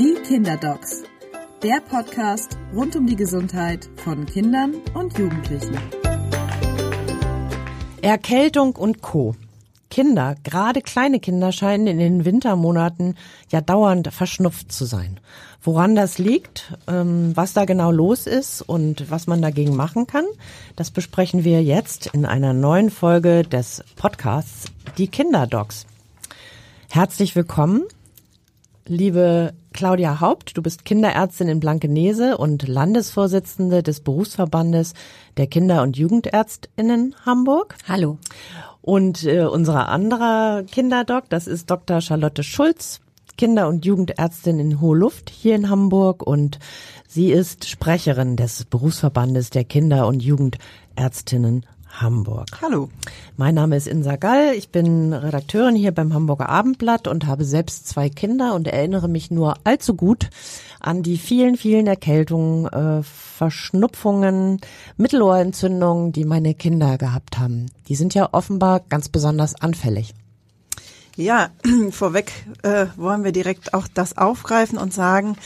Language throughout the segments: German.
Die Kinderdocs, der Podcast rund um die Gesundheit von Kindern und Jugendlichen. Erkältung und Co. Kinder, gerade kleine Kinder scheinen in den Wintermonaten ja dauernd verschnupft zu sein. Woran das liegt, ähm, was da genau los ist und was man dagegen machen kann, das besprechen wir jetzt in einer neuen Folge des Podcasts Die Kinderdocs. Herzlich willkommen, liebe Claudia Haupt. Du bist Kinderärztin in Blankenese und Landesvorsitzende des Berufsverbandes der Kinder- und Jugendärztinnen Hamburg. Hallo. Und äh, unsere andere Kinderdoc, das ist Dr. Charlotte Schulz, Kinder- und Jugendärztin in Hohe Luft hier in Hamburg und sie ist Sprecherin des Berufsverbandes der Kinder- und Jugendärztinnen Hamburg. Hallo. Mein Name ist Insa Gall. Ich bin Redakteurin hier beim Hamburger Abendblatt und habe selbst zwei Kinder und erinnere mich nur allzu gut an die vielen, vielen Erkältungen, äh, Verschnupfungen, Mittelohrentzündungen, die meine Kinder gehabt haben. Die sind ja offenbar ganz besonders anfällig. Ja, vorweg äh, wollen wir direkt auch das aufgreifen und sagen,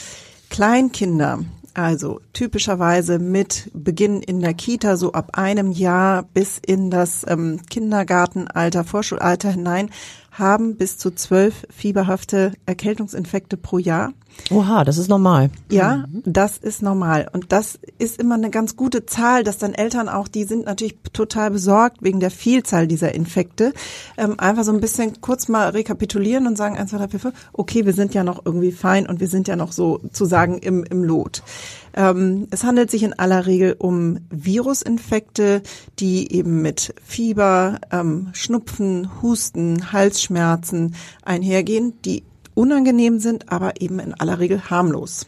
Kleinkinder, also typischerweise mit Beginn in der Kita, so ab einem Jahr bis in das ähm, Kindergartenalter, Vorschulalter hinein, haben bis zu zwölf fieberhafte Erkältungsinfekte pro Jahr. Oha, das ist normal. Ja, das ist normal. Und das ist immer eine ganz gute Zahl, dass dann Eltern auch, die sind natürlich total besorgt wegen der Vielzahl dieser Infekte, ähm, einfach so ein bisschen kurz mal rekapitulieren und sagen, eins, zwei, drei, vier, fünf, okay, wir sind ja noch irgendwie fein und wir sind ja noch so zu sagen im, im Lot. Ähm, es handelt sich in aller Regel um Virusinfekte, die eben mit Fieber, ähm, Schnupfen, Husten, Halsschmerzen einhergehen, die unangenehm sind, aber eben in aller Regel harmlos.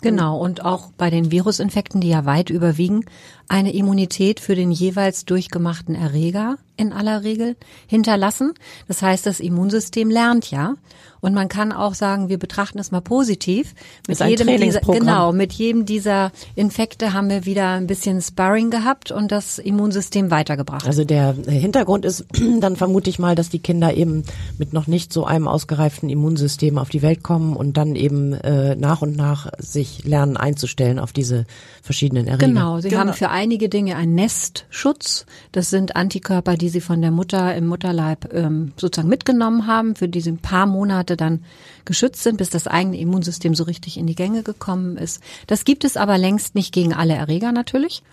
Genau, und auch bei den Virusinfekten, die ja weit überwiegen, eine Immunität für den jeweils durchgemachten Erreger in aller Regel hinterlassen. Das heißt, das Immunsystem lernt ja. Und man kann auch sagen, wir betrachten es mal positiv. Mit Ist ein jedem dieser, genau, mit jedem dieser Infekte haben wir wieder ein bisschen Sparring gehabt und das Immunsystem weitergebracht. Also der Hintergrund ist dann vermute ich mal, dass die Kinder eben mit noch nicht so einem ausgereiften Immunsystem auf die Welt kommen und dann eben äh, nach und nach sich lernen einzustellen auf diese verschiedenen Erreger. Genau, sie Genau. haben für einige Dinge einen Nestschutz. Das sind Antikörper, die sie von der Mutter im Mutterleib ähm, sozusagen mitgenommen haben, für die sie ein paar Monate dann geschützt sind, bis das eigene Immunsystem so richtig in die Gänge gekommen ist. Das gibt es aber längst nicht gegen alle Erreger natürlich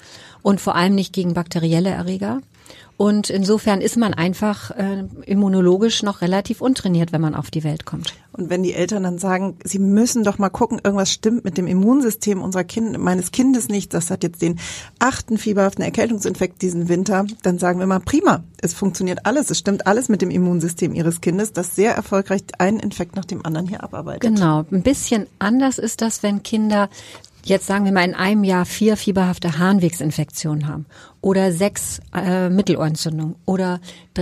und vor allem nicht gegen bakterielle Erreger. Und insofern ist man einfach äh, immunologisch noch relativ untrainiert, wenn man auf die Welt kommt. Und wenn die Eltern dann sagen, sie müssen doch mal gucken, irgendwas stimmt mit dem Immunsystem unserer kind, meines Kindes nicht, das hat jetzt den achten fieberhaften Erkältungsinfekt diesen Winter, dann sagen wir mal, prima, es funktioniert alles, es stimmt alles mit dem Immunsystem ihres Kindes, das sehr erfolgreich einen Infekt nach dem anderen hier abarbeitet. Genau, ein bisschen anders ist das, wenn Kinder jetzt sagen wir mal in einem Jahr vier fieberhafte Harnwegsinfektionen haben oder sechs äh, Mittelohrentzündungen oder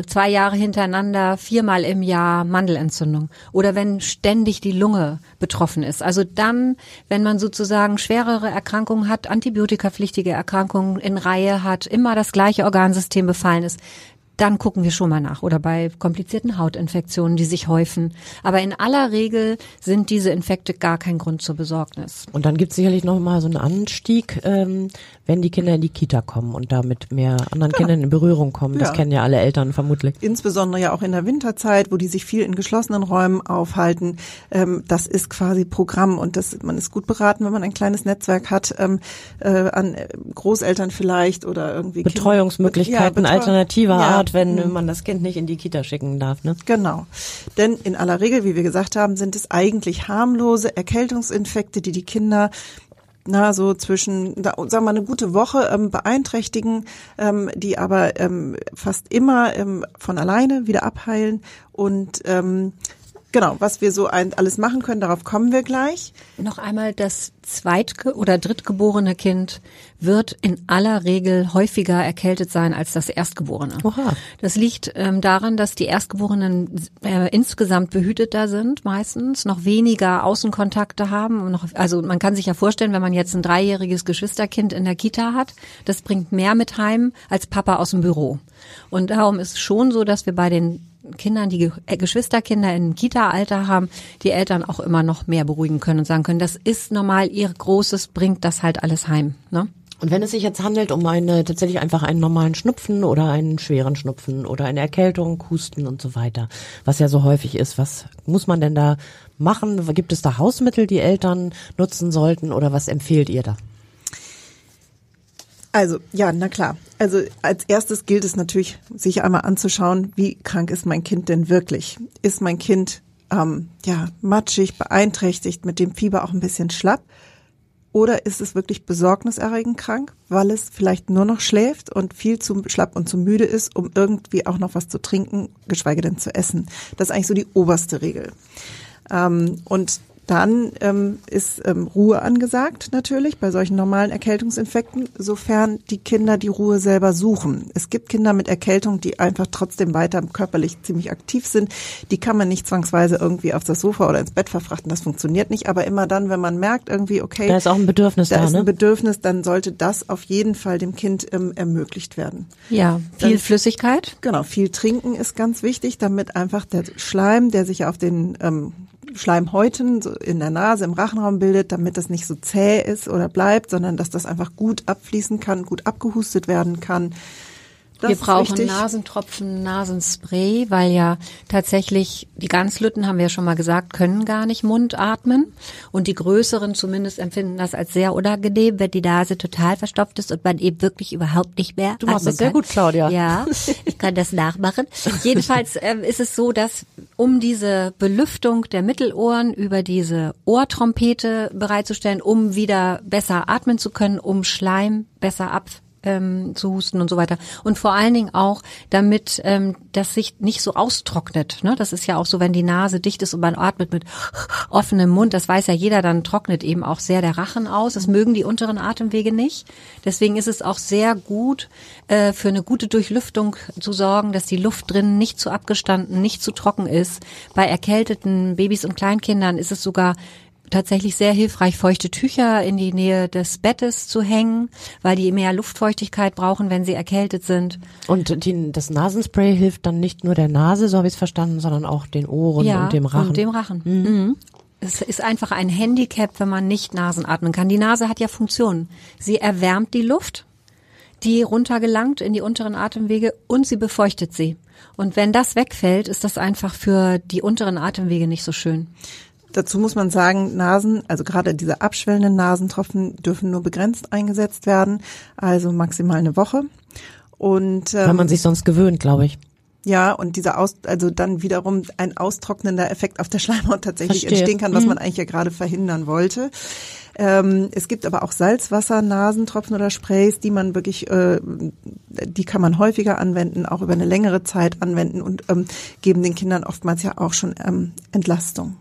zwei Jahre hintereinander viermal im Jahr Mandelentzündung oder wenn ständig die Lunge betroffen ist. Also dann, wenn man sozusagen schwerere Erkrankungen hat, antibiotikapflichtige Erkrankungen in Reihe hat, immer das gleiche Organsystem befallen ist, dann gucken wir schon mal nach. Oder bei komplizierten Hautinfektionen, die sich häufen. Aber in aller Regel sind diese Infekte gar kein Grund zur Besorgnis. Und dann gibt es sicherlich noch mal so einen Anstieg, ähm, wenn die Kinder in die Kita kommen und da mit mehr anderen Kindern in Berührung kommen. Das Ja. kennen ja alle Eltern vermutlich. Insbesondere ja auch in der Winterzeit, wo die sich viel in geschlossenen Räumen aufhalten. Ähm, das ist quasi Programm und das, man ist gut beraten, wenn man ein kleines Netzwerk hat ähm, äh, an Großeltern vielleicht oder irgendwie Kinder- Betreuungsmöglichkeiten Ja, Betreu- alternativer Ja, Art, wenn mhm. man das Kind nicht in die Kita schicken darf. Ne? Genau. Denn in aller Regel, wie wir gesagt haben, sind es eigentlich harmlose Erkältungsinfekte, die die Kinder na, so zwischen, sagen wir mal, eine gute Woche ähm, beeinträchtigen, ähm, die aber ähm, fast immer ähm, von alleine wieder abheilen. Und ähm, genau, was wir so ein, alles machen können, darauf kommen wir gleich. Noch einmal, das zweitge- oder drittgeborene Kind wird in aller Regel häufiger erkältet sein als das Erstgeborene. Oha. Das liegt ähm, daran, dass die Erstgeborenen äh, insgesamt behüteter sind, meistens noch weniger Außenkontakte haben. Und noch, also man kann sich ja vorstellen, wenn man jetzt ein dreijähriges Geschwisterkind in der Kita hat, das bringt mehr mit heim als Papa aus dem Büro. Und darum ist es schon so, dass wir bei den Kindern, die äh, Geschwisterkinder in Kita-Alter haben, die Eltern auch immer noch mehr beruhigen können und sagen können, das ist normal, ihr Großes bringt das halt alles heim. Ne? Und wenn es sich jetzt handelt um eine tatsächlich einfach einen normalen Schnupfen oder einen schweren Schnupfen oder eine Erkältung, Husten und so weiter, was ja so häufig ist, was muss man denn da machen? Gibt es da Hausmittel, die Eltern nutzen sollten oder was empfehlt ihr da? Also, ja, na klar. Also als erstes gilt es natürlich, sich einmal anzuschauen, wie krank ist mein Kind denn wirklich? Ist mein Kind ähm, ja matschig, beeinträchtigt, mit dem Fieber auch ein bisschen schlapp? Oder ist es wirklich besorgniserregend krank, weil es vielleicht nur noch schläft und viel zu schlapp und zu müde ist, um irgendwie auch noch was zu trinken, geschweige denn zu essen? Das ist eigentlich so die oberste Regel. Ähm, und dann ähm, ist ähm, Ruhe angesagt natürlich bei solchen normalen Erkältungsinfekten, sofern die Kinder die Ruhe selber suchen. Es gibt Kinder mit Erkältung, die einfach trotzdem weiter körperlich ziemlich aktiv sind. Die kann man nicht zwangsweise irgendwie auf das Sofa oder ins Bett verfrachten. Das funktioniert nicht. Aber immer dann, wenn man merkt irgendwie, okay, da ist auch ein Bedürfnis da, da ist ein ne? Bedürfnis, dann sollte das auf jeden Fall dem Kind ähm, ermöglicht werden. Ja, viel Dann- Flüssigkeit. Genau, viel trinken ist ganz wichtig, damit einfach der Schleim, der sich auf den ähm, Schleimhäuten in der Nase, im Rachenraum bildet, damit das nicht so zäh ist oder bleibt, sondern dass das einfach gut abfließen kann, gut abgehustet werden kann. Das Wir brauchen wichtig. Nasentropfen, Nasenspray, weil ja tatsächlich die Ganzlütten, haben wir ja schon mal gesagt, können gar nicht Mund atmen. Und die größeren zumindest empfinden das als sehr unangenehm, wenn die Nase total verstopft ist und man eben wirklich überhaupt nicht mehr Du machst atmen das sehr gut, Claudia. Ja, ich kann das nachmachen. Jedenfalls ähm, ist es so, dass um diese Belüftung der Mittelohren über diese Ohrtrompete bereitzustellen, um wieder besser atmen zu können, um Schleim besser ab ähm, zu husten und so weiter. Und vor allen Dingen auch, damit ähm, das sich nicht so austrocknet. Ne? Das ist ja auch so, wenn die Nase dicht ist und man atmet mit offenem Mund, das weiß ja jeder, dann trocknet eben auch sehr der Rachen aus. Das mögen die unteren Atemwege nicht. Deswegen ist es auch sehr gut, äh, für eine gute Durchlüftung zu sorgen, dass die Luft drinnen nicht zu abgestanden, nicht zu trocken ist. Bei erkälteten Babys und Kleinkindern ist es sogar tatsächlich sehr hilfreich, feuchte Tücher in die Nähe des Bettes zu hängen, weil die mehr Luftfeuchtigkeit brauchen, wenn sie erkältet sind. Und die, das Nasenspray hilft dann nicht nur der Nase, so habe ich es verstanden, sondern auch den Ohren und dem Rachen. Und dem Rachen. Mhm. Es ist einfach ein Handicap, wenn man nicht Nasenatmen kann. Die Nase hat ja Funktionen. Sie erwärmt die Luft, die runtergelangt in die unteren Atemwege und sie befeuchtet sie. Und wenn das wegfällt, ist das einfach für die unteren Atemwege nicht so schön. Dazu muss man sagen, Nasen, also gerade diese abschwellenden Nasentropfen dürfen nur begrenzt eingesetzt werden, also maximal eine Woche. Und Weil ähm, man sich sonst gewöhnt, glaube ich. Ja, und dieser Aus, also dann wiederum ein austrocknender Effekt auf der Schleimhaut tatsächlich Verstehe. entstehen kann, was man eigentlich ja gerade verhindern wollte. Ähm, es gibt aber auch Salzwasser, Nasentropfen oder Sprays, die man wirklich, äh, die kann man häufiger anwenden, auch über eine längere Zeit anwenden und ähm, geben den Kindern oftmals ja auch schon ähm, Entlastung.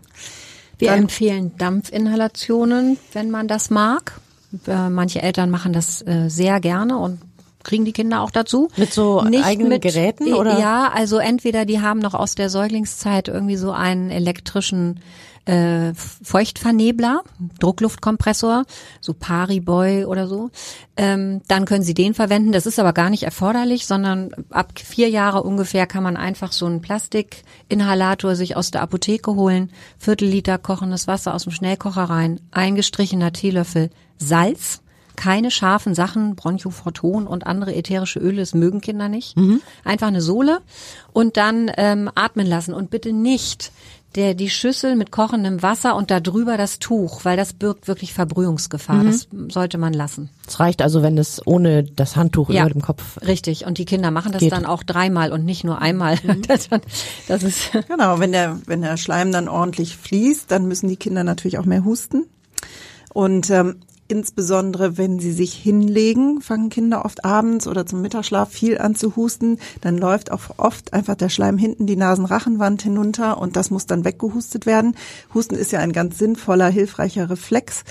Wir Dann- empfehlen Dampfinhalationen, wenn man das mag. Äh, Manche Eltern machen das äh, sehr gerne und kriegen die Kinder auch dazu. Mit so eigenen Geräten, oder? Ja, also entweder die haben noch aus der Säuglingszeit irgendwie so einen elektrischen äh, Feuchtvernebler, Druckluftkompressor, so Pariboy oder so. Ähm, dann können Sie den verwenden. Das ist aber gar nicht erforderlich, sondern ab vier Jahre ungefähr kann man einfach so einen Plastikinhalator sich aus der Apotheke holen, Viertel Liter kochendes Wasser aus dem Schnellkocher rein, eingestrichener Teelöffel Salz, keine scharfen Sachen, Bronchophoton und andere ätherische Öle, das mögen Kinder nicht. Einfach eine Sohle und dann ähm, atmen lassen und bitte nicht der die Schüssel mit kochendem Wasser und da drüber das Tuch, weil das birgt wirklich Verbrühungsgefahr. Das sollte man lassen. Es reicht also, wenn es ohne das Handtuch Ja. über dem Kopf. Richtig. Und die Kinder machen das Geht. dann auch dreimal und nicht nur einmal. Das, das ist Genau, wenn der, wenn der Schleim dann ordentlich fließt, dann müssen die Kinder natürlich auch mehr husten. Und ähm, insbesondere, wenn sie sich hinlegen, fangen Kinder oft abends oder zum Mittagsschlaf viel an zu husten. Dann läuft auch oft einfach der Schleim hinten die Nasenrachenwand hinunter und das muss dann weggehustet werden. Husten ist ja ein ganz sinnvoller, hilfreicher Reflex.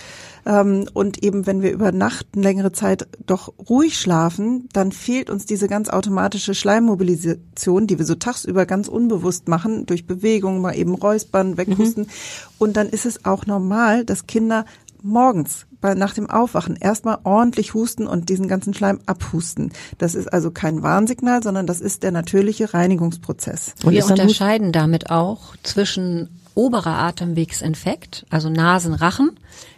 Ähm, Und eben, wenn wir über Nacht längere Zeit doch ruhig schlafen, dann fehlt uns diese ganz automatische Schleimmobilisation, die wir so tagsüber ganz unbewusst machen, durch Bewegung, mal eben räuspern, weghusten. Und dann ist es auch normal, dass Kinder morgens bei, nach dem Aufwachen erstmal ordentlich husten und diesen ganzen Schleim abhusten. Das ist also kein Warnsignal, sondern das ist der natürliche Reinigungsprozess. Und Wir unterscheiden damit auch zwischen oberer Atemwegsinfekt, also Nasen, Rachen.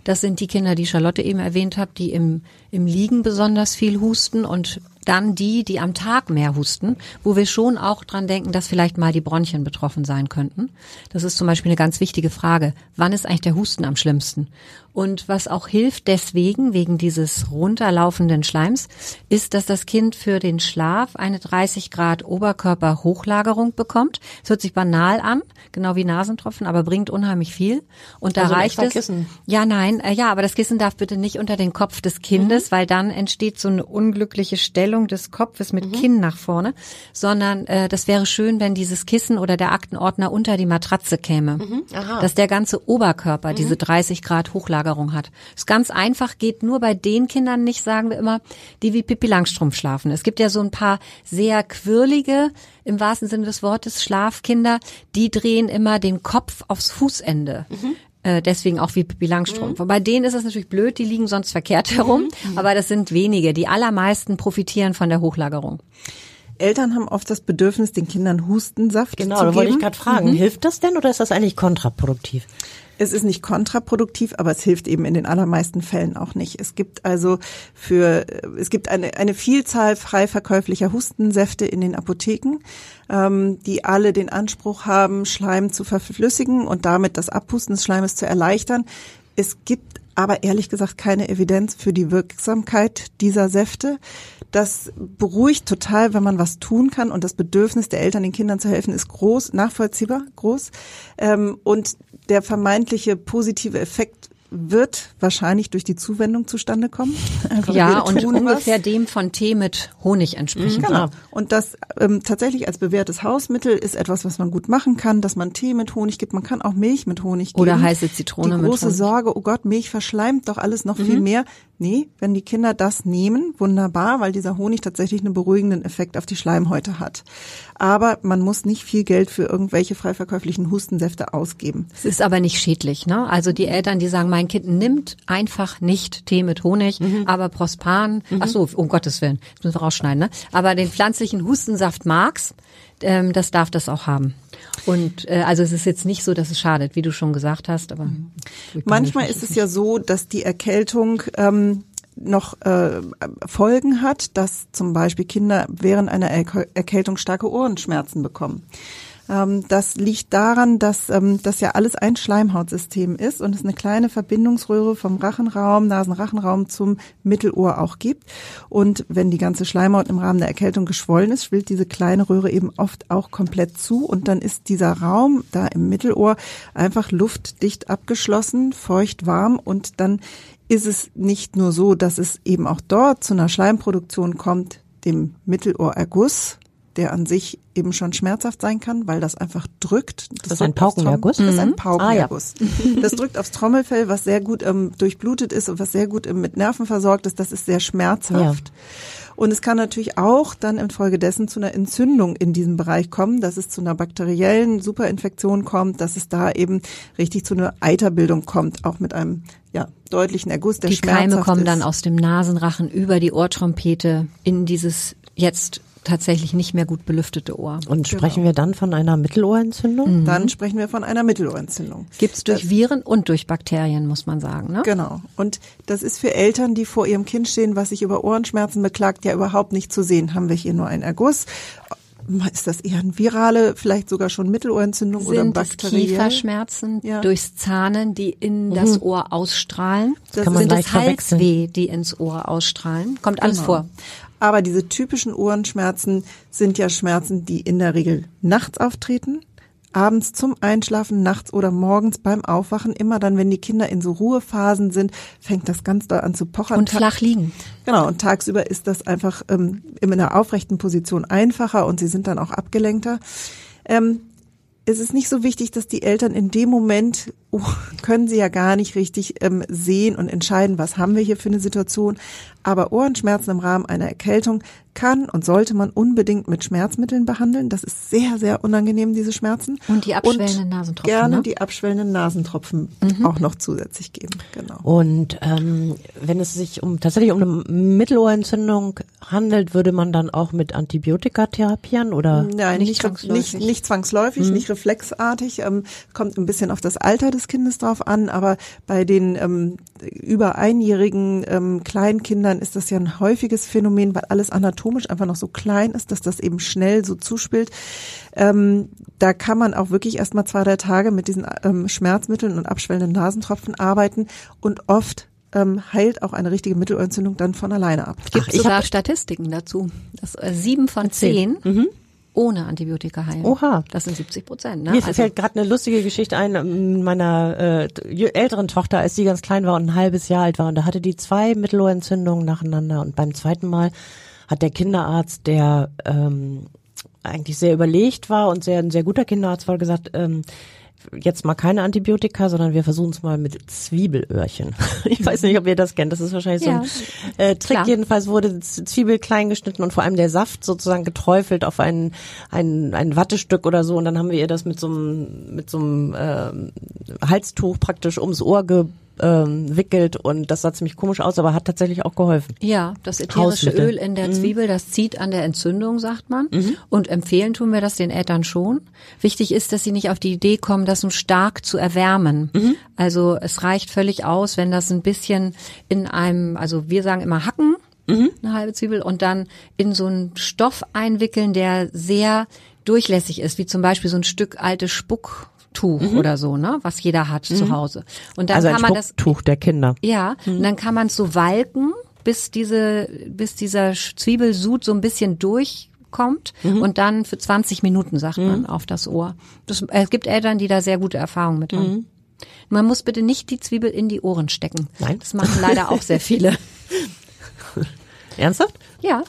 Das sind die Kinder, die Charlotte eben erwähnt hat, die im, im Liegen besonders viel husten und dann die, die am Tag mehr husten, wo wir schon auch dran denken, dass vielleicht mal die Bronchien betroffen sein könnten. Das ist zum Beispiel eine ganz wichtige Frage. Wann ist eigentlich der Husten am schlimmsten? Und was auch hilft deswegen, wegen dieses runterlaufenden Schleims, ist, dass das Kind für den Schlaf eine 30 Grad Oberkörperhochlagerung bekommt. Es hört sich banal an, genau wie Nasentropfen, aber bringt unheimlich viel. Und da also reicht es. Kissen. Ja, nein, äh, ja, aber das Kissen darf bitte nicht unter den Kopf des Kindes, mhm. weil dann entsteht so eine unglückliche Stellung des Kopfes mit mhm. Kinn nach vorne, sondern äh, das wäre schön, wenn dieses Kissen oder der Aktenordner unter die Matratze käme. Mhm. Dass der ganze Oberkörper diese 30 Grad Hochlagerung Ablagerung hat. Ist ganz einfach, geht nur bei den Kindern nicht, sagen wir immer, die wie Pippi Langstrumpf schlafen. Es gibt ja so ein paar sehr quirlige, im wahrsten Sinne des Wortes, Schlafkinder, die drehen immer den Kopf aufs Fußende. Mhm. Äh, deswegen auch wie Pippi Langstrumpf. Mhm. Bei denen ist es natürlich blöd, die liegen sonst verkehrt herum, mhm. aber das sind wenige. Die allermeisten profitieren von der Hochlagerung. Eltern haben oft das Bedürfnis, den Kindern Hustensaft genau, zu geben. Genau, da wollte ich gerade fragen. Mhm. Hilft das denn oder ist das eigentlich kontraproduktiv? Es ist nicht kontraproduktiv, aber es hilft eben in den allermeisten Fällen auch nicht. Es gibt also für, es gibt eine, eine Vielzahl frei verkäuflicher Hustensäfte in den Apotheken, ähm, die alle den Anspruch haben, Schleim zu verflüssigen und damit das Abpusten des Schleimes zu erleichtern. Es gibt aber ehrlich gesagt keine Evidenz für die Wirksamkeit dieser Säfte. Das beruhigt total, wenn man was tun kann und das Bedürfnis der Eltern, den Kindern zu helfen, ist groß, nachvollziehbar, groß. Ähm, und der vermeintliche positive Effekt wird wahrscheinlich durch die Zuwendung zustande kommen. Einfach ja, und ungefähr was. dem von Tee mit Honig entsprechen. Genau. Und das ähm, tatsächlich als bewährtes Hausmittel ist etwas, was man gut machen kann, dass man Tee mit Honig gibt. Man kann auch Milch mit Honig geben. Oder heiße Zitrone die große mit Honig. Sorge, oh Gott, Milch verschleimt doch alles noch mhm. viel mehr. Nee, wenn die Kinder das nehmen, wunderbar, weil dieser Honig tatsächlich einen beruhigenden Effekt auf die Schleimhäute hat. Aber man muss nicht viel Geld für irgendwelche frei verkäuflichen Hustensäfte ausgeben. Es ist aber nicht schädlich, ne? Also die Eltern, die sagen, mein Kind nimmt einfach nicht Tee mit Honig, mhm. aber Prospan, mhm. ach so, um Gottes Willen, das müssen wir rausschneiden, ne? Aber den pflanzlichen Hustensaft mag's, ähm, das darf das auch haben. Und äh, also es ist jetzt nicht so, dass es schadet, wie du schon gesagt hast, aber mhm. manchmal ist es ja so, dass die Erkältung ähm, noch äh, Folgen hat, dass zum Beispiel Kinder während einer Erkältung starke Ohrenschmerzen bekommen. Ähm, das liegt daran, dass ähm, das ja alles ein Schleimhautsystem ist und es eine kleine Verbindungsröhre vom Rachenraum, Nasenrachenraum zum Mittelohr auch gibt. Und wenn die ganze Schleimhaut im Rahmen der Erkältung geschwollen ist, schwillt diese kleine Röhre eben oft auch komplett zu und dann ist dieser Raum da im Mittelohr einfach luftdicht abgeschlossen, feucht warm und dann ist es nicht nur so, dass es eben auch dort zu einer Schleimproduktion kommt, dem Mittelohrerguss, der an sich eben schon schmerzhaft sein kann, weil das einfach drückt. Das, das ist ein Paukenerguss? Das ist ein Paukenerguss. Ah, ja. Das drückt aufs Trommelfell, was sehr gut ähm, durchblutet ist und was sehr gut ähm, mit Nerven versorgt ist. Das ist sehr schmerzhaft. Ja. Und es kann natürlich auch dann infolgedessen zu einer Entzündung in diesem Bereich kommen, dass es zu einer bakteriellen Superinfektion kommt, dass es da eben richtig zu einer Eiterbildung kommt, auch mit einem ja, deutlichen Erguss, der Die Keime kommen ist. dann aus dem Nasenrachen über die Ohrtrompete in dieses jetzt tatsächlich nicht mehr gut belüftete Ohr. Und sprechen genau. wir dann von einer Mittelohrentzündung? Mhm. Dann sprechen wir von einer Mittelohrentzündung. Gibt es durch das, Viren und durch Bakterien, muss man sagen. Ne? Genau. Und das ist für Eltern, die vor ihrem Kind stehen, was sich über Ohrenschmerzen beklagt, ja überhaupt nicht zu sehen. Haben wir hier nur einen Erguss? Ist das eher eine virale, vielleicht sogar schon Mittelohrentzündung Sind oder bakteriell? Kieferschmerzen ja. durchs Zahnen, die in mhm. das Ohr ausstrahlen? Das Kann man sind es Halsweh, die ins Ohr ausstrahlen? Kommt alles genau. vor. Aber diese typischen Ohrenschmerzen sind ja Schmerzen, die in der Regel nachts auftreten, abends zum Einschlafen, nachts oder morgens beim Aufwachen. Immer dann, wenn die Kinder in so Ruhephasen sind, fängt das ganz doll an zu pochern. Und flach liegen. Genau, und tagsüber ist das einfach ähm, in einer aufrechten Position einfacher und sie sind dann auch abgelenkter. Ähm, es ist nicht so wichtig, dass die Eltern in dem Moment können sie ja gar nicht richtig ähm, sehen und entscheiden, was haben wir hier für eine Situation. Aber Ohrenschmerzen im Rahmen einer Erkältung kann und sollte man unbedingt mit Schmerzmitteln behandeln. Das ist sehr, sehr unangenehm, diese Schmerzen. Und die abschwellenden Nasentropfen. Gerne ne? die abschwellenden Nasentropfen mhm. auch noch zusätzlich geben. Genau. Und ähm, wenn es sich um tatsächlich um eine Mittelohrentzündung handelt, würde man dann auch mit Antibiotika therapieren oder? Nein, nicht, nicht zwangsläufig, nicht, nicht, zwangsläufig, mhm. nicht reflexartig. Ähm, kommt ein bisschen auf das Alter des Kindes drauf an, aber bei den ähm, über einjährigen ähm, Kleinkindern ist das ja ein häufiges Phänomen, weil alles anatomisch einfach noch so klein ist, dass das eben schnell so zuspielt. Ähm, da kann man auch wirklich erst mal zwei, drei Tage mit diesen ähm, Schmerzmitteln und abschwellenden Nasentropfen arbeiten und oft ähm, heilt auch eine richtige Mittelohrentzündung dann von alleine ab. Gibt es sogar Statistiken dazu. Das, äh, sieben von zehn mhm ohne Antibiotika heilen. Oha. Das sind 70 Prozent. Ne? Mir also, fällt gerade eine lustige Geschichte ein ähm, meiner äh, älteren Tochter, als sie ganz klein war und ein halbes Jahr alt war. Und da hatte die zwei Mittelohrentzündungen nacheinander. Und beim zweiten Mal hat der Kinderarzt, der ähm, eigentlich sehr überlegt war und sehr ein sehr guter Kinderarzt war, gesagt, ähm, jetzt mal keine Antibiotika, sondern wir versuchen es mal mit Zwiebelöhrchen. Ich weiß nicht, ob ihr das kennt. Das ist wahrscheinlich ja, so ein äh, Trick. Klar. Jedenfalls wurde Zwiebel klein geschnitten und vor allem der Saft sozusagen geträufelt auf ein, ein, ein Wattestück oder so. Und dann haben wir ihr das mit so einem, mit so einem äh, Halstuch praktisch ums Ohr ge ähm, wickelt und das sah ziemlich komisch aus, aber hat tatsächlich auch geholfen. Ja, das ätherische Öl in der mhm. Zwiebel, das zieht an der Entzündung, sagt man. Mhm. Und empfehlen tun wir das den Eltern schon. Wichtig ist, dass sie nicht auf die Idee kommen, das so stark zu erwärmen. Mhm. Also es reicht völlig aus, wenn das ein bisschen in einem, also wir sagen immer hacken, mhm. eine halbe Zwiebel, und dann in so einen Stoff einwickeln, der sehr durchlässig ist, wie zum Beispiel so ein Stück alte Spuck Tuch mhm. oder so, ne, was jeder hat mhm. zu Hause. Und dann also kann man das Tuch der Kinder. Ja, mhm. und dann kann man es so walken, bis diese bis dieser Zwiebelsud so ein bisschen durchkommt mhm. und dann für 20 Minuten sagt man mhm. auf das Ohr. Das, es gibt Eltern, die da sehr gute Erfahrungen mit haben. Mhm. Man muss bitte nicht die Zwiebel in die Ohren stecken. Nein. Das machen leider auch sehr viele. Ernsthaft? Ja,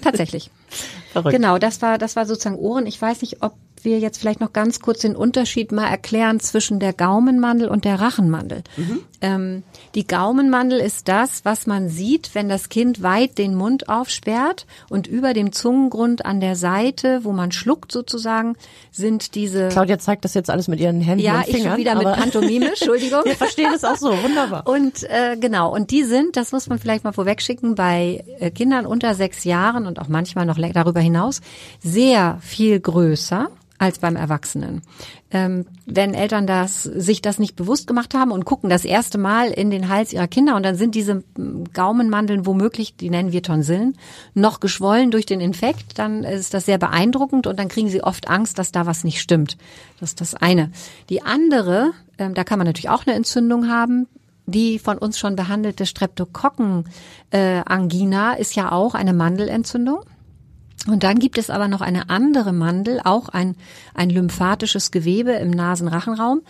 tatsächlich. Verrückt. Genau, das war das war sozusagen Ohren. Ich weiß nicht, ob wir jetzt vielleicht noch ganz kurz den Unterschied mal erklären zwischen der Gaumenmandel und der Rachenmandel. Mhm. Ähm, die Gaumenmandel ist das, was man sieht, wenn das Kind weit den Mund aufsperrt und über dem Zungengrund an der Seite, wo man schluckt sozusagen, sind diese. Claudia zeigt das jetzt alles mit ihren Händen ja, und Fingern. Ja, ich wieder mit Pantomime, Entschuldigung. Wir verstehen es auch so, wunderbar. Und äh, genau, und die sind, das muss man vielleicht mal vorwegschicken, bei äh, Kindern unter sechs Jahren und auch manchmal noch darüber hinaus sehr viel größer als beim Erwachsenen. Ähm, wenn Eltern das, sich das nicht bewusst gemacht haben und gucken das erste Mal in den Hals ihrer Kinder und dann sind diese Gaumenmandeln womöglich, die nennen wir Tonsillen, noch geschwollen durch den Infekt, dann ist das sehr beeindruckend und dann kriegen sie oft Angst, dass da was nicht stimmt. Das ist das eine. Die andere, ähm, da kann man natürlich auch eine Entzündung haben, die von uns schon behandelte Streptokokken-Angina äh, ist ja auch eine Mandelentzündung. Und dann gibt es aber noch eine andere Mandel, auch ein, ein lymphatisches Gewebe im Nasenrachenraum.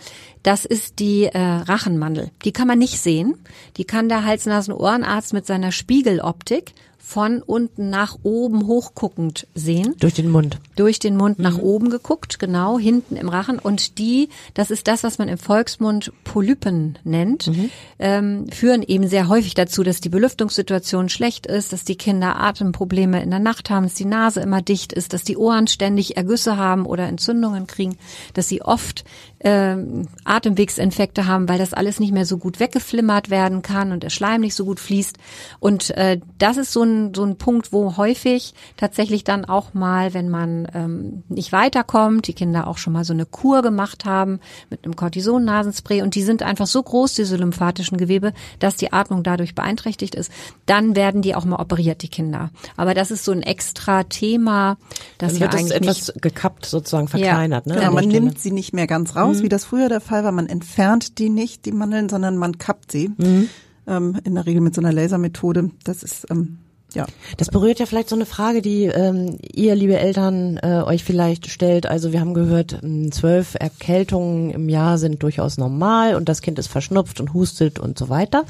Das ist die äh, Rachenmandel. Die kann man nicht sehen. Die kann der Hals-Nasen-Ohrenarzt mit seiner Spiegeloptik von unten nach oben hochguckend sehen. Durch den Mund. Durch den Mund mhm. nach oben geguckt, genau, hinten im Rachen. Und die, das ist das, was man im Volksmund Polypen nennt, mhm. ähm, führen eben sehr häufig dazu, dass die Belüftungssituation schlecht ist, dass die Kinder Atemprobleme in der Nacht haben, dass die Nase immer dicht ist, dass die Ohren ständig Ergüsse haben oder Entzündungen kriegen, dass sie oft ähm, Atemwegsinfekte haben, weil das alles nicht mehr so gut weggeflimmert werden kann und der Schleim nicht so gut fließt. Und äh, das ist so ein, so ein Punkt, wo häufig tatsächlich dann auch mal, wenn man ähm, nicht weiterkommt, die Kinder auch schon mal so eine Kur gemacht haben mit einem Cortison-Nasenspray und die sind einfach so groß, diese lymphatischen Gewebe, dass die Atmung dadurch beeinträchtigt ist, dann werden die auch mal operiert, die Kinder. Aber das ist so ein extra Thema, das dann wird eigentlich etwas nicht gekappt sozusagen verkleinert. Ja, ne? genau, man nimmt sie nicht mehr ganz raus, mhm. wie das früher der Fall war. Man entfernt die nicht, die Mandeln, sondern man kappt sie. Mhm. Ähm, in der Regel mit so einer Lasermethode. Das ist ähm, ja. Das berührt ja vielleicht so eine Frage, die ähm, ihr, liebe Eltern, äh, euch vielleicht stellt. Also wir haben gehört, ähm, zwölf Erkältungen im Jahr sind durchaus normal und das Kind ist verschnupft und hustet und so weiter.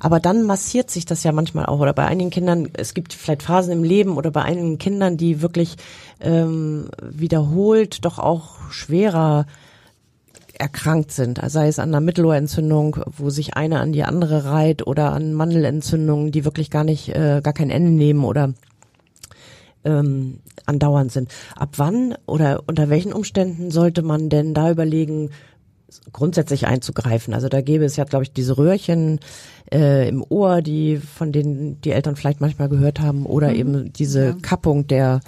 Aber dann massiert sich das ja manchmal auch. Oder bei einigen Kindern, es gibt vielleicht Phasen im Leben oder bei einigen Kindern, die wirklich ähm, wiederholt doch auch schwerer erkrankt sind, also sei es an einer Mittelohrentzündung, wo sich eine an die andere reiht oder an Mandelentzündungen, die wirklich gar nicht, äh, gar kein Ende nehmen oder ähm, andauernd sind. Ab wann oder unter welchen Umständen sollte man denn da überlegen, grundsätzlich einzugreifen? Also da gäbe es ja, glaube ich, diese Röhrchen äh, im Ohr, die von denen die Eltern vielleicht manchmal gehört haben, oder mhm. eben diese ja. Kappung der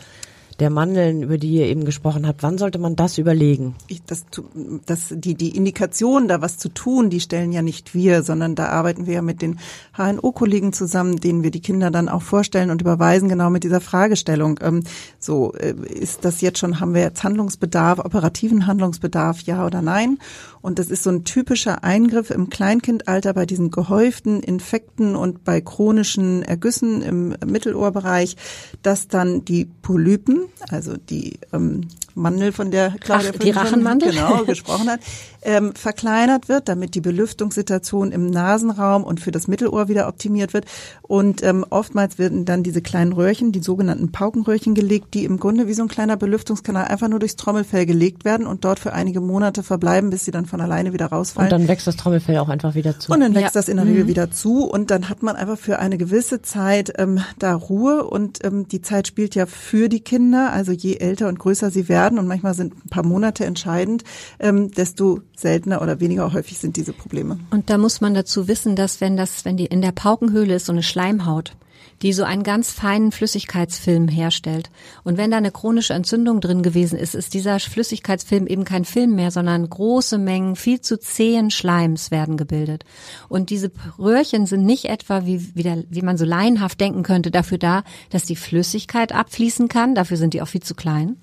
der Mandeln, über die ihr eben gesprochen habt, wann sollte man das überlegen? Ich, das, das, die, die Indikation, da was zu tun, die stellen ja nicht wir, sondern da arbeiten wir ja mit den HNO-Kollegen zusammen, denen wir die Kinder dann auch vorstellen und überweisen, genau mit dieser Fragestellung. Ähm, so, äh, ist das jetzt schon, haben wir jetzt Handlungsbedarf, operativen Handlungsbedarf, ja oder nein? Und das ist so ein typischer Eingriff im Kleinkindalter bei diesen gehäuften Infekten und bei chronischen Ergüssen im Mittelohrbereich, dass dann die Polypen, also die ähm, Mandel, von der Claudia Ach, die Rachenmandel? genau gesprochen hat, ähm, verkleinert wird, damit die Belüftungssituation im Nasenraum und für das Mittelohr wieder optimiert wird. Und ähm, oftmals werden dann diese kleinen Röhrchen, die sogenannten Paukenröhrchen gelegt, die im Grunde wie so ein kleiner Belüftungskanal einfach nur durchs Trommelfell gelegt werden und dort für einige Monate verbleiben, bis sie dann von alleine wieder rausfallen. Und dann wächst das Trommelfell auch einfach wieder zu. Und dann wächst ja. das in der Regel mhm. wieder zu und dann hat man einfach für eine gewisse Zeit ähm, da Ruhe und ähm, die Zeit spielt ja für die Kinder. Also je älter und größer sie werden und manchmal sind ein paar Monate entscheidend, ähm, desto seltener oder weniger häufig sind diese Probleme. Und da muss man dazu wissen, dass wenn das, wenn die in der Paukenhöhle ist so eine Schleimhaut, die so einen ganz feinen Flüssigkeitsfilm herstellt. Und wenn da eine chronische Entzündung drin gewesen ist, ist dieser Flüssigkeitsfilm eben kein Film mehr, sondern große Mengen viel zu zähen Schleims werden gebildet. Und diese Röhrchen sind nicht etwa, wie, wie, der, wie man so laienhaft denken könnte, dafür da, dass die Flüssigkeit abfließen kann. Dafür sind die auch viel zu klein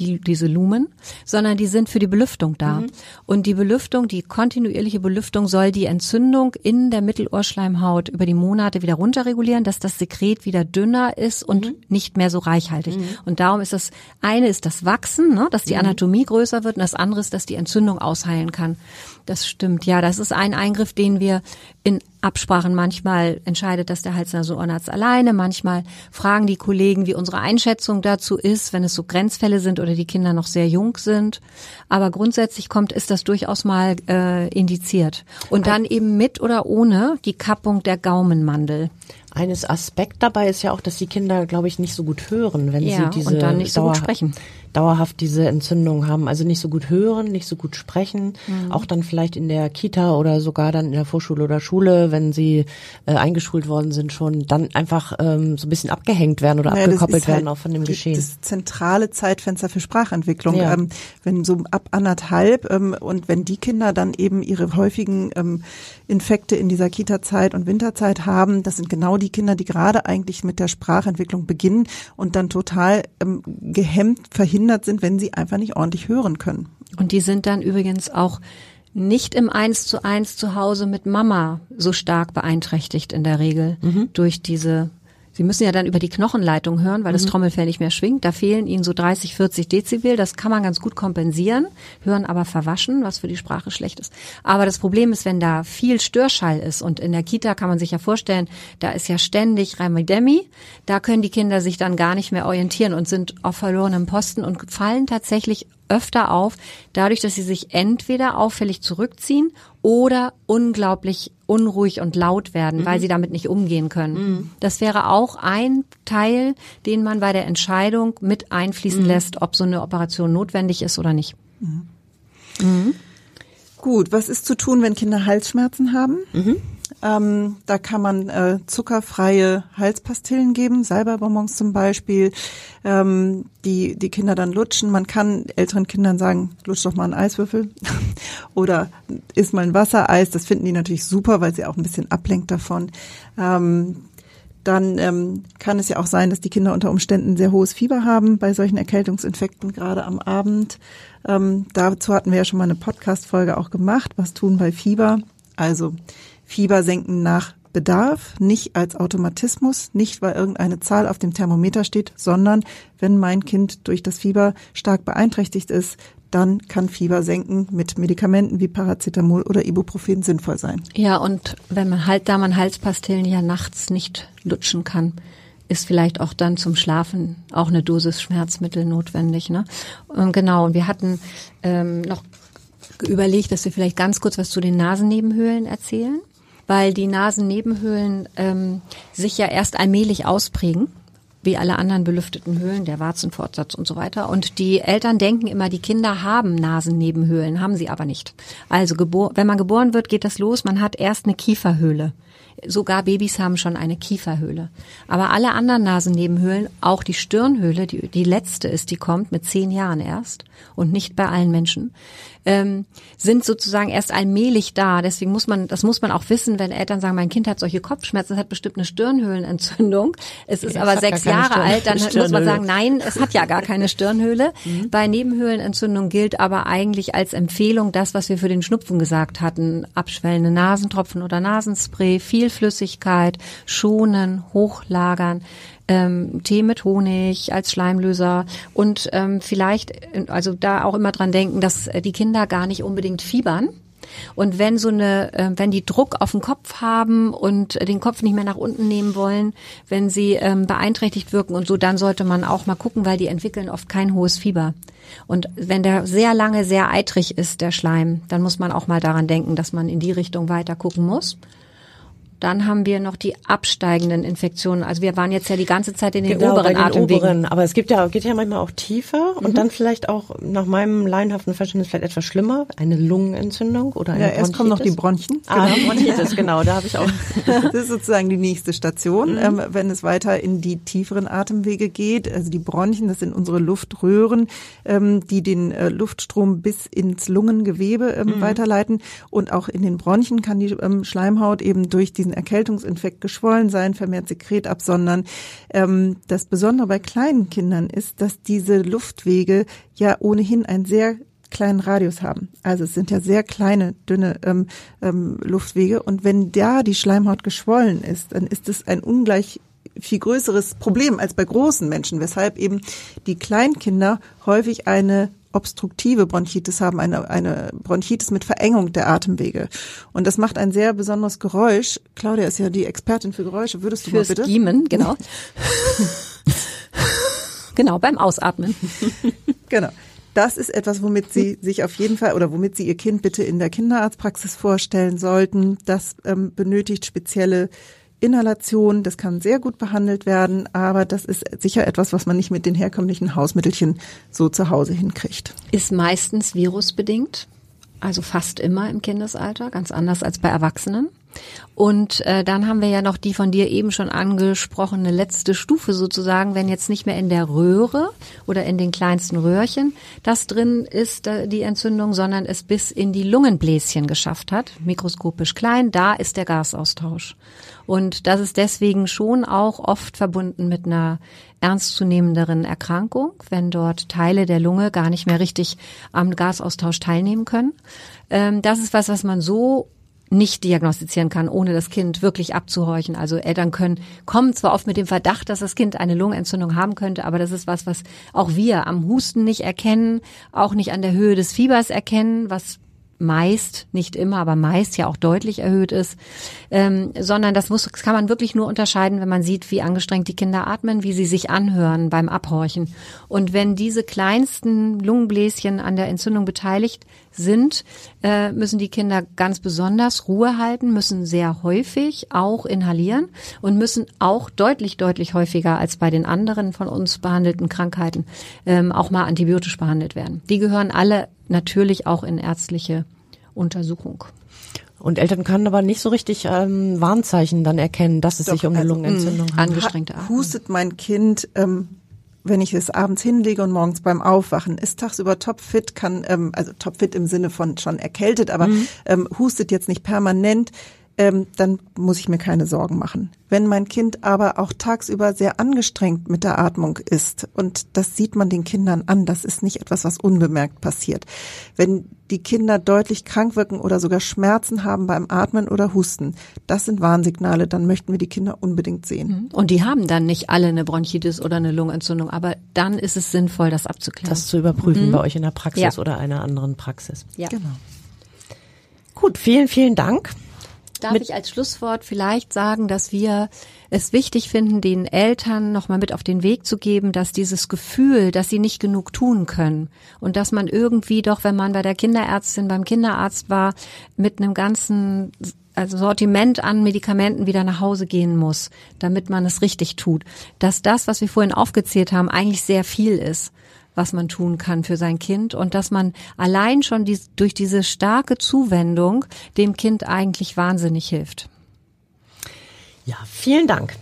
die, diese Lumen, sondern die sind für die Belüftung da. Mhm. Und die Belüftung, die kontinuierliche Belüftung soll die Entzündung in der Mittelohrschleimhaut über die Monate wieder runterregulieren, dass das Sekret wieder dünner ist und mhm. nicht mehr so reichhaltig. Mhm. Und darum ist das eine ist das Wachsen, ne, dass die mhm. Anatomie größer wird und das andere ist, dass die Entzündung ausheilen kann. Das stimmt, ja. Das ist ein Eingriff, den wir in Absprachen manchmal entscheidet das der Hals-Nasen- Ohrenarzt alleine. Manchmal fragen die Kollegen, wie unsere Einschätzung dazu ist, wenn es so Grenzfälle sind oder die Kinder noch sehr jung sind. Aber grundsätzlich kommt, ist das durchaus mal äh, indiziert. Und dann eben mit oder ohne die Kappung der Gaumenmandel. Eines Aspekt dabei ist ja auch, dass die Kinder, glaube ich, nicht so gut hören, wenn ja, sie diese und dann nicht so gut sprechen dauerhaft diese Entzündung haben, also nicht so gut hören, nicht so gut sprechen, mhm. auch dann vielleicht in der Kita oder sogar dann in der Vorschule oder Schule, wenn sie äh, eingeschult worden sind, schon dann einfach ähm, so ein bisschen abgehängt werden oder naja, abgekoppelt werden halt auch von dem Geschehen. Das zentrale Zeitfenster für Sprachentwicklung, ja. ähm, wenn so ab anderthalb ähm, und wenn die Kinder dann eben ihre häufigen ähm, Infekte in dieser Kita-Zeit und Winterzeit haben, das sind genau die Kinder, die gerade eigentlich mit der Sprachentwicklung beginnen und dann total ähm, gehemmt verhindern behindert sind, wenn sie einfach nicht ordentlich hören können. Und die sind dann übrigens auch nicht im Eins zu eins zu Hause mit Mama so stark beeinträchtigt in der Regel mhm. durch diese Sie müssen ja dann über die Knochenleitung hören, weil mhm. das Trommelfell nicht mehr schwingt. Da fehlen Ihnen so 30, 40 Dezibel. Das kann man ganz gut kompensieren, hören aber verwaschen, was für die Sprache schlecht ist. Aber das Problem ist, wenn da viel Störschall ist und in der Kita kann man sich ja vorstellen, da ist ja ständig Ramidemi. Da können die Kinder sich dann gar nicht mehr orientieren und sind auf verlorenem Posten und fallen tatsächlich öfter auf, dadurch, dass sie sich entweder auffällig zurückziehen oder unglaublich unruhig und laut werden, mhm. weil sie damit nicht umgehen können. Mhm. Das wäre auch ein Teil, den man bei der Entscheidung mit einfließen mhm. lässt, ob so eine Operation notwendig ist oder nicht. Mhm. Mhm. Gut, was ist zu tun, wenn Kinder Halsschmerzen haben? Ähm, da kann man äh, zuckerfreie Halspastillen geben, Salbeibonbons zum Beispiel, ähm, die die Kinder dann lutschen. Man kann älteren Kindern sagen, lutsch doch mal einen Eiswürfel oder isst mal ein Wassereis. Das finden die natürlich super, weil sie auch ein bisschen ablenkt davon. Ähm, dann ähm, kann es ja auch sein, dass die Kinder unter Umständen sehr hohes Fieber haben bei solchen Erkältungsinfekten, gerade am Abend. Ähm, dazu hatten wir ja schon mal eine Podcast-Folge auch gemacht, was tun bei Fieber. Also Fieber senken nach Bedarf, nicht als Automatismus, nicht weil irgendeine Zahl auf dem Thermometer steht, sondern wenn mein Kind durch das Fieber stark beeinträchtigt ist, dann kann Fieber senken mit Medikamenten wie Paracetamol oder Ibuprofen sinnvoll sein. Ja, und wenn man halt, da man Halspastillen ja nachts nicht lutschen kann, ist vielleicht auch dann zum Schlafen auch eine Dosis Schmerzmittel notwendig. Ne? Genau, und wir hatten ähm, noch überlegt, dass wir vielleicht ganz kurz was zu den Nasennebenhöhlen erzählen, weil die Nasennebenhöhlen ähm, sich ja erst allmählich ausprägen wie alle anderen belüfteten Höhlen, der Warzenfortsatz und so weiter. Und die Eltern denken immer, die Kinder haben Nasennebenhöhlen, haben sie aber nicht. Also wenn man geboren wird, geht das los, man hat erst eine Kieferhöhle. Sogar Babys haben schon eine Kieferhöhle. Aber alle anderen Nasennebenhöhlen, auch die Stirnhöhle, die, die letzte ist, die kommt mit zehn Jahren erst und nicht bei allen Menschen, ähm, sind sozusagen erst allmählich da. Deswegen muss man, das muss man auch wissen, wenn Eltern sagen, mein Kind hat solche Kopfschmerzen, es hat bestimmt eine Stirnhöhlenentzündung. Es ist aber sechs Jahre Stirn alt, dann muss man sagen, nein, es hat ja gar keine Stirnhöhle. Mhm. Bei Nebenhöhlenentzündung gilt aber eigentlich als Empfehlung das, was wir für den Schnupfen gesagt hatten. Abschwellende Nasentropfen oder Nasenspray, viel Flüssigkeit, schonen, hochlagern ähm, Tee mit Honig als Schleimlöser und ähm, vielleicht, also da auch immer dran denken, dass äh, die Kinder gar nicht unbedingt fiebern. Und wenn so eine, äh, wenn die Druck auf den Kopf haben und den Kopf nicht mehr nach unten nehmen wollen, wenn sie ähm, beeinträchtigt wirken und so, dann sollte man auch mal gucken, weil die entwickeln oft kein hohes Fieber. Und wenn der sehr lange sehr eitrig ist, der Schleim, dann muss man auch mal daran denken, dass man in die Richtung weiter gucken muss. Dann haben wir noch die absteigenden Infektionen. Also wir waren jetzt ja die ganze Zeit in den genau, oberen den Atemwegen. Oberen. Aber es gibt ja, geht ja manchmal auch tiefer mhm. und dann vielleicht auch nach meinem laienhaften Verständnis vielleicht etwas schlimmer, eine Lungenentzündung oder eine Ja, erst kommen noch die Bronchien. Ah, genau. Bronchitis, genau, da habe ich auch. das ist sozusagen die nächste Station, mhm. ähm, wenn es weiter in die tieferen Atemwege geht. Also die Bronchien, das sind unsere Luftröhren, ähm, die den äh, Luftstrom bis ins Lungengewebe ähm, mhm. weiterleiten. Und auch in den Bronchien kann die ähm, Schleimhaut eben durch diesen diesen Erkältungsinfekt geschwollen sein, vermehrt Sekret absondern. Ähm, das Besondere bei kleinen Kindern ist, dass diese Luftwege ja ohnehin ein sehr kleinen Radius haben. Also es sind ja sehr kleine, dünne ähm, ähm, Luftwege. Und wenn da die Schleimhaut geschwollen ist, dann ist es ein ungleich viel größeres Problem als bei großen Menschen, weshalb eben die Kleinkinder häufig eine obstruktive Bronchitis haben, eine, eine Bronchitis mit Verengung der Atemwege. Und das macht ein sehr besonderes Geräusch. Claudia ist ja die Expertin für Geräusche. Würdest du Fürs mal bitte? Giemen, genau. genau, beim Ausatmen. genau. Das ist etwas, womit Sie sich auf jeden Fall oder womit Sie Ihr Kind bitte in der Kinderarztpraxis vorstellen sollten. Das ähm, benötigt spezielle Inhalation, das kann sehr gut behandelt werden, aber das ist sicher etwas, was man nicht mit den herkömmlichen Hausmittelchen so zu Hause hinkriegt. Ist meistens virusbedingt, also fast immer im Kindesalter, ganz anders als bei Erwachsenen. Und äh, dann haben wir ja noch die von dir eben schon angesprochene letzte Stufe sozusagen, wenn jetzt nicht mehr in der Röhre oder in den kleinsten Röhrchen das drin ist, äh, die Entzündung, sondern es bis in die Lungenbläschen geschafft hat, mikroskopisch klein, da ist der Gasaustausch. Und das ist deswegen schon auch oft verbunden mit einer ernstzunehmenderen Erkrankung, wenn dort Teile der Lunge gar nicht mehr richtig am Gasaustausch teilnehmen können. Ähm, das ist was, was man so nicht diagnostizieren kann, ohne das Kind wirklich abzuhorchen. Also Eltern können kommen zwar oft mit dem Verdacht, dass das Kind eine Lungenentzündung haben könnte, aber das ist was, was auch wir am Husten nicht erkennen, auch nicht an der Höhe des Fiebers erkennen, was meist, nicht immer, aber meist ja auch deutlich erhöht ist, ähm, sondern das muss, das kann man wirklich nur unterscheiden, wenn man sieht, wie angestrengt die Kinder atmen, wie sie sich anhören beim Abhorchen. Und wenn diese kleinsten Lungenbläschen an der Entzündung beteiligt sind, äh, müssen die Kinder ganz besonders Ruhe halten, müssen sehr häufig auch inhalieren und müssen auch deutlich, deutlich häufiger als bei den anderen von uns behandelten Krankheiten ähm, auch mal antibiotisch behandelt werden. Die gehören alle natürlich auch in ärztliche Untersuchung. Und Eltern können aber nicht so richtig ähm, Warnzeichen dann erkennen, dass es Doch, sich um eine also, Lungenentzündung mh, handelt. Angestrengte Atmung. Hustet mein Kind, ähm, wenn ich es abends hinlege und morgens beim Aufwachen, ist tagsüber topfit, kann, ähm, also topfit im Sinne von schon erkältet, aber mhm. ähm, hustet jetzt nicht permanent, ähm, dann muss ich mir keine Sorgen machen. Wenn mein Kind aber auch tagsüber sehr angestrengt mit der Atmung ist, und das sieht man den Kindern an, das ist nicht etwas, was unbemerkt passiert. Wenn die Kinder deutlich krank wirken oder sogar Schmerzen haben beim Atmen oder Husten, das sind Warnsignale, dann möchten wir die Kinder unbedingt sehen. Mhm. Und die haben dann nicht alle eine Bronchitis oder eine Lungenentzündung, aber dann ist es sinnvoll, das abzuklären. Das zu überprüfen mhm. bei euch in der Praxis ja. oder einer anderen Praxis. Ja. Genau. Gut, vielen, vielen Dank. Darf ich als Schlusswort vielleicht sagen, dass wir es wichtig finden, den Eltern nochmal mit auf den Weg zu geben, dass dieses Gefühl, dass sie nicht genug tun können und dass man irgendwie doch, wenn man bei der Kinderärztin, beim Kinderarzt war, mit einem ganzen also Sortiment an Medikamenten wieder nach Hause gehen muss, damit man es richtig tut. Dass das, was wir vorhin aufgezählt haben, eigentlich sehr viel ist was man tun kann für sein Kind und dass man allein schon die, durch diese starke Zuwendung dem Kind eigentlich wahnsinnig hilft. Ja, vielen Dank.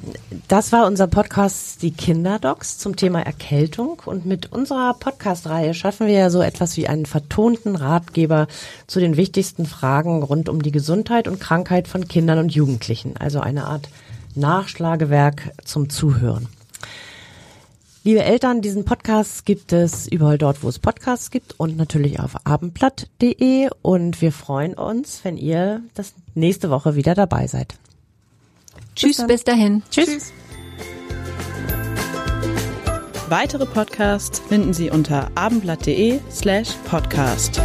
Das war unser Podcast Die Kinderdocs zum Thema Erkältung. Und mit unserer Podcast-Reihe schaffen wir ja so etwas wie einen vertonten Ratgeber zu den wichtigsten Fragen rund um die Gesundheit und Krankheit von Kindern und Jugendlichen. Also eine Art Nachschlagewerk zum Zuhören. Liebe Eltern, diesen Podcast gibt es überall dort, wo es Podcasts gibt und natürlich auf abendblatt.de und wir freuen uns, wenn ihr das nächste Woche wieder dabei seid. Tschüss, bis, bis dahin. Tschüss. Tschüss. Weitere Podcasts finden Sie unter abendblatt.de slash podcast.